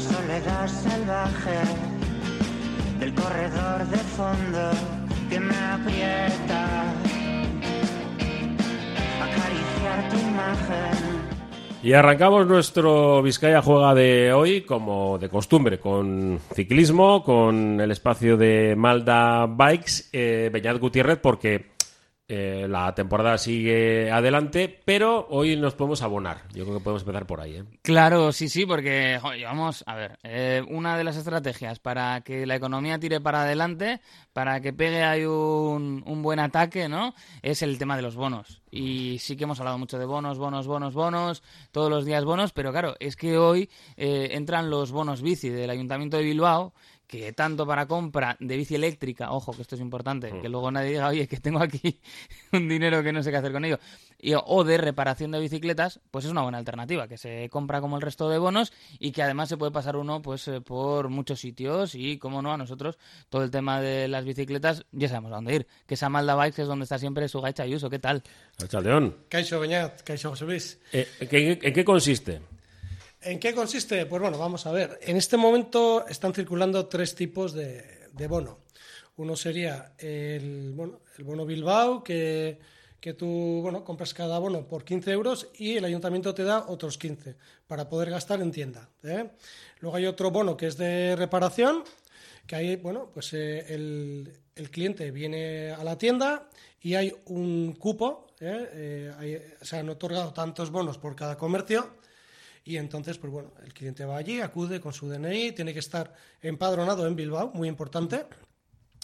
Soledad salvaje del corredor de fondo que me aprieta. Acariciar tu imagen. Y arrancamos nuestro Vizcaya Juega de hoy, como de costumbre, con ciclismo, con el espacio de Malda Bikes, eh, Beñat Gutiérrez, porque eh, la temporada sigue adelante, pero hoy nos podemos abonar. Yo creo que podemos empezar por ahí. ¿eh? Claro, sí, sí, porque vamos a ver, eh, una de las estrategias para que la economía tire para adelante, para que pegue ahí un, un buen ataque, ¿no? Es el tema de los bonos. Y sí que hemos hablado mucho de bonos, bonos, bonos, bonos, todos los días bonos, pero claro, es que hoy entran los bonos bici del Ayuntamiento de Bilbao que tanto para compra de bici eléctrica, ojo, que esto es importante, Mm. que luego nadie diga, oye, que tengo aquí un dinero que no sé qué hacer con ello, y, o de reparación de bicicletas, pues es una buena alternativa, que se compra como el resto de bonos y que además se puede pasar uno pues eh, por muchos sitios y, como no, a nosotros todo el tema de las bicicletas ya sabemos a dónde ir, que esa Malda Bikes es donde está siempre su gacha y uso, ¿qué tal? Chaldeón. Caixo Beñat, Caixo José Luis. Eh, ¿en, qué, en qué consiste? ¿En qué consiste? Pues bueno, vamos a ver. En este momento están circulando tres tipos de, de bono. Uno sería el, bueno, el bono Bilbao, que, que tú bueno, compras cada bono por 15 euros y el ayuntamiento te da otros 15 para poder gastar en tienda. ¿eh? Luego hay otro bono que es de reparación, que ahí, bueno, pues eh, el, el cliente viene a la tienda y hay un cupo, ¿eh? Eh, hay- se han otorgado tantos bonos por cada comercio y entonces, pues bueno, el cliente va allí, acude con su DNI, tiene que estar empadronado en Bilbao, muy importante,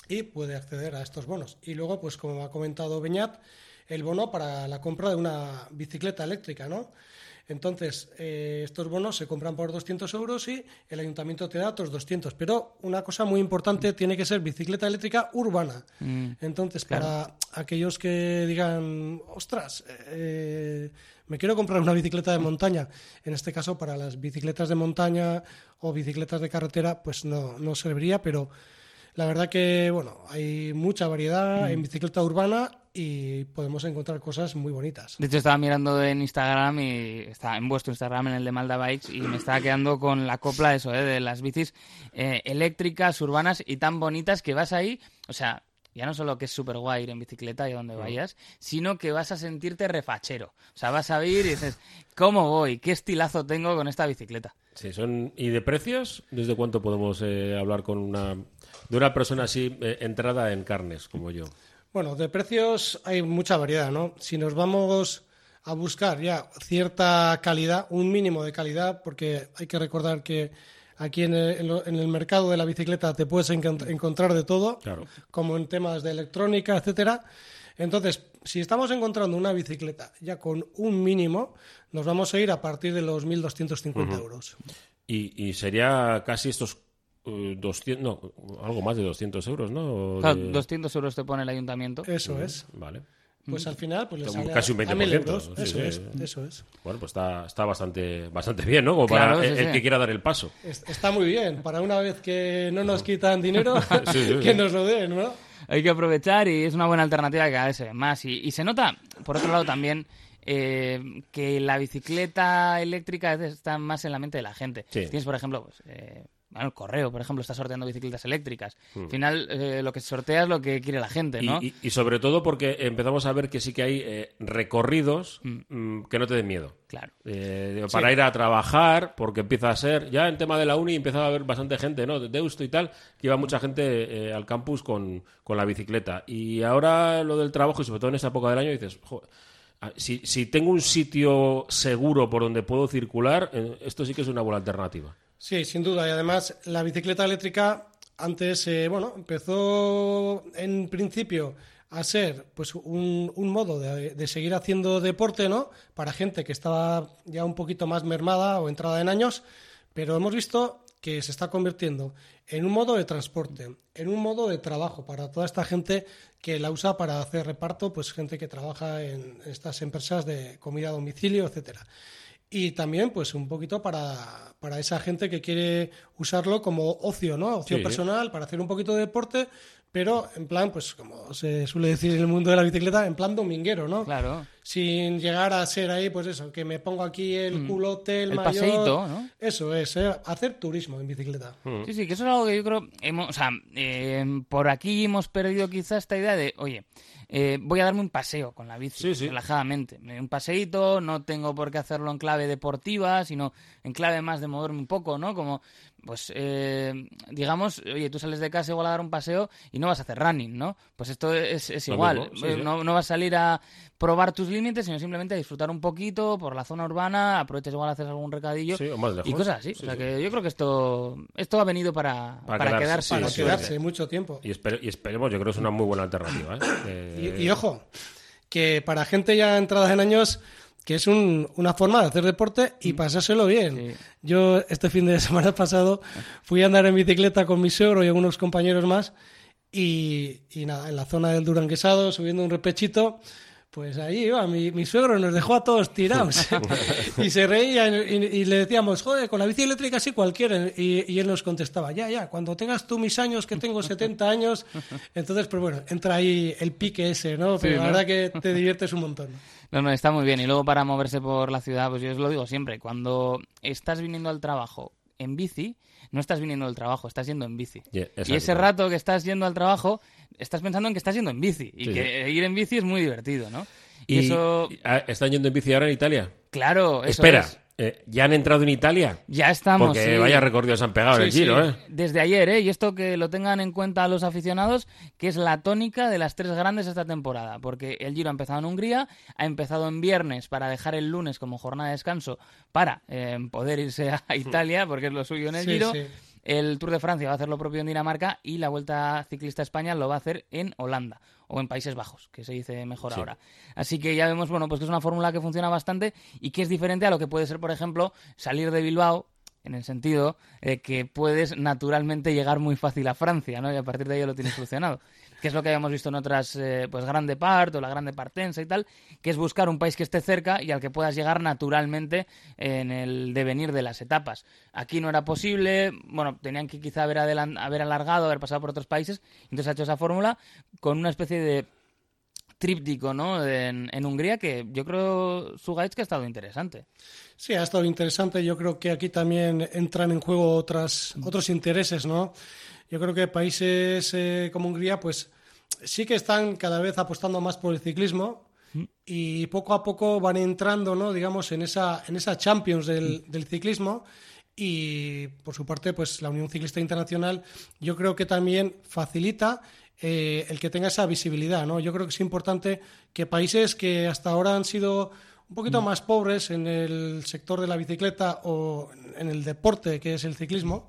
y puede acceder a estos bonos. Y luego, pues como ha comentado Beñat, el bono para la compra de una bicicleta eléctrica, ¿no? Entonces, eh, estos bonos se compran por 200 euros y el ayuntamiento te da otros 200. Pero una cosa muy importante tiene que ser bicicleta eléctrica urbana. Entonces, para aquellos que digan, ostras, eh, me quiero comprar una bicicleta de montaña, en este caso para las bicicletas de montaña o bicicletas de carretera, pues no, no serviría, pero la verdad que, bueno, hay mucha variedad en bicicleta urbana y podemos encontrar cosas muy bonitas. De hecho, estaba mirando en Instagram y está en vuestro Instagram, en el de Malda Bikes, y me estaba quedando con la copla eso, ¿eh? de las bicis eh, eléctricas, urbanas y tan bonitas que vas ahí, o sea, ya no solo que es súper guay ir en bicicleta y a donde vayas, sino que vas a sentirte refachero. O sea, vas a ir y dices, ¿cómo voy? ¿Qué estilazo tengo con esta bicicleta? Sí, son ¿Y de precios? ¿Desde cuánto podemos eh, hablar con una de una persona así eh, entrada en carnes como yo? Bueno, de precios hay mucha variedad, ¿no? Si nos vamos a buscar ya cierta calidad, un mínimo de calidad, porque hay que recordar que aquí en el, en el mercado de la bicicleta te puedes encont- encontrar de todo, Claro. como en temas de electrónica, etcétera. Entonces, si estamos encontrando una bicicleta ya con un mínimo, nos vamos a ir a partir de los 1.250 euros. Y, y sería casi estos 200, no, algo más de 200 euros, ¿no? Claro, De- 200 euros te pone el ayuntamiento. Eso es. Vale. Pues al final, pues le sale casi un a, a 1.000 20%, euros. sí, Eso sí. es, eso es. Bueno, pues está, está bastante, bastante bien, ¿no? Como Claro, para sí, el, que quiera dar el paso. Es- Está muy bien. Para una vez que no nos quitan dinero, Sí, sí, que nos lo den, ¿no? Hay que aprovechar y es una buena alternativa que cada vez se ve más. Y, y se nota, por otro lado, también eh, que la bicicleta eléctrica a veces está más en la mente de la gente. Sí. Tienes, por ejemplo, pues, eh, bueno, el correo, por ejemplo, está sorteando bicicletas eléctricas. Hmm. Al final, eh, lo que sortea es lo que quiere la gente, ¿no? y- y sobre todo porque empezamos a ver que sí que hay eh, recorridos mm, que no te den miedo. Claro. Eh, para ir a trabajar, porque empieza a ser, ya en tema de la uni empezaba a haber bastante gente, ¿no? De Deusto y tal, que iba mucha gente al campus con, con la bicicleta. Y ahora lo del trabajo, y sobre todo en esta época del año, dices, "Jo, ah, si, si tengo un sitio seguro por donde puedo circular, esto sí que es una buena alternativa. Sí, sin duda. Y además, la bicicleta eléctrica antes, eh, bueno, empezó en principio a ser pues un, un modo de, de seguir haciendo deporte, ¿no? Para gente que estaba ya un poquito más mermada o entrada en años, pero hemos visto que se está convirtiendo en un modo de transporte, en un modo de trabajo para toda esta gente que la usa para hacer reparto, pues gente que trabaja en estas empresas de comida a domicilio, etcétera. Y también, pues, un poquito para, para esa gente que quiere usarlo como ocio, ¿no? Ocio Sí. personal, para hacer un poquito de deporte, pero en plan, pues, como se suele decir en el mundo de la bicicleta, en plan dominguero, ¿no? Claro. Sin llegar a ser ahí, pues eso, que me pongo aquí el culote, el, Mm. El mayor. paseíto, ¿no? Eso es, eh, hacer turismo en bicicleta. Sí, sí, que eso es algo que yo creo, hemos, o sea, eh, por aquí hemos perdido quizá esta idea de, oye, eh, voy a darme un paseo con la bici, Sí, sí. relajadamente. Me doy Un paseíto, no tengo por qué hacerlo en clave deportiva, sino en clave más de moverme un poco, ¿no? Como, pues, eh, digamos, oye, tú sales de casa igual a dar un paseo y no vas a hacer running, ¿no? Pues esto es, igual. mismo, sí, sí. No, no vas a salir a probar tus límites, sino simplemente a disfrutar un poquito por la zona urbana, aprovechas igual haces algún recadillo Sí, o más lejos. y cosas así. Sí, o sea sí. que yo creo que esto, esto ha venido para, Para para, quedarse, quedarse. sí, Para sí, quedarse mucho tiempo. Y, espere- y esperemos, yo creo que es una muy buena alternativa. ¿eh? Y, Que- y ojo, que para gente ya entrada en años, que es un- una forma de hacer deporte y pasárselo bien. Mm. Sí. Yo este fin de semana pasado fui a andar en bicicleta con mi suegro y algunos compañeros más y, y nada, en la zona del Duranguesado, subiendo un repechito, pues ahí iba, mi, mi suegro nos dejó a todos tirados y se reía y, y le decíamos, joder, con la bici eléctrica sí cualquiera. Y, y él nos contestaba, ya, ya, cuando tengas tú mis años, que tengo 70 años, entonces, pues bueno, entra ahí el pique ese, ¿no? Pero Sí, la verdad que te diviertes un montón. No, no, está muy bien. Y luego para moverse por la ciudad, pues yo os lo digo siempre, cuando estás viniendo al trabajo en bici, no estás viniendo al trabajo, estás yendo en bici. Yeah, y ese rato que estás yendo al trabajo, estás pensando en que estás yendo en bici. Y Sí, que ir en bici es muy divertido, ¿no? Y, Y, eso, ah, ¿Están yendo en bici ahora en Italia? claro, eso Espera, es. Eh, ¿ya han entrado en Italia? Ya estamos. Porque sí. vaya recorrido se han pegado en el giro, sí. ¿eh? Desde ayer, ¿eh? Y esto que lo tengan en cuenta los aficionados, que es la tónica de las tres grandes esta temporada. Porque el Giro ha empezado en Hungría, ha empezado en viernes para dejar el lunes como jornada de descanso para eh, poder irse a Italia, porque es lo suyo en el Sí, Giro. El Tour de Francia va a hacer lo propio en Dinamarca y la Vuelta Ciclista a España lo va a hacer en Holanda o en Países Bajos, que se dice mejor Sí. ahora. Así que ya vemos, bueno, pues que es una fórmula que funciona bastante y que es diferente a lo que puede ser, por ejemplo, salir de Bilbao en el sentido de que puedes naturalmente llegar muy fácil a Francia, ¿no? Y a partir de ahí lo tienes solucionado. Que es lo que habíamos visto en otras, eh, pues Grande Part o la Grande Partensa y tal, que es buscar un país que esté cerca y al que puedas llegar naturalmente en el devenir de las etapas. Aquí no era posible, bueno, tenían que quizá haber, haber alargado, haber pasado por otros países, entonces ha hecho esa fórmula con una especie de tríptico, ¿no? En, en Hungría que yo creo su guide que ha estado interesante. Sí, ha estado interesante. Yo creo que aquí también entran en juego otras, otros intereses, ¿no? Yo creo que países eh, como Hungría, pues sí que están cada vez apostando más por el ciclismo y poco a poco van entrando, ¿no? Digamos, en esa, en esa Champions del, del ciclismo. Y por su parte, pues la Unión Ciclista Internacional, yo creo que también facilita eh, el que tenga esa visibilidad, ¿no? Yo creo que es importante que países que hasta ahora han sido un poquito más pobres en el sector de la bicicleta o en el deporte que es el ciclismo,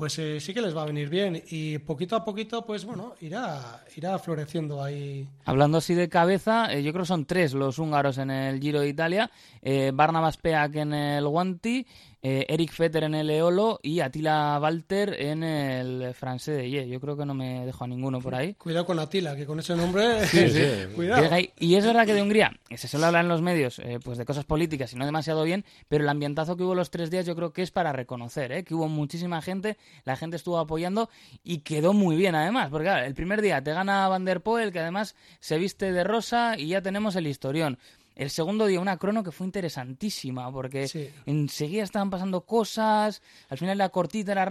pues eh, sí que les va a venir bien y poquito a poquito, pues bueno, irá, irá floreciendo ahí. Hablando así de cabeza, eh, yo creo que son tres los húngaros en el Giro de Italia, eh, Barnabas Peak en el Guanti, eh, Eric Fetter en el Eolo y Attila Walter en el Francés de Ye. Yo creo que no me dejo a ninguno por ahí. Cuidado con Atila, que con ese nombre, sí. cuidado. Llega ahí. Y es verdad que de Hungría se suele hablar en los medios eh, pues de cosas políticas y no demasiado bien, pero el ambientazo que hubo los tres días yo creo que es para reconocer, ¿eh? que hubo muchísima gente, la gente estuvo apoyando y quedó muy bien además, porque claro, el primer día te gana Van der Poel, que además se viste de rosa y ya tenemos el historión. El segundo día una crono que fue interesantísima, porque Sí. enseguida estaban pasando cosas, al final la cortita era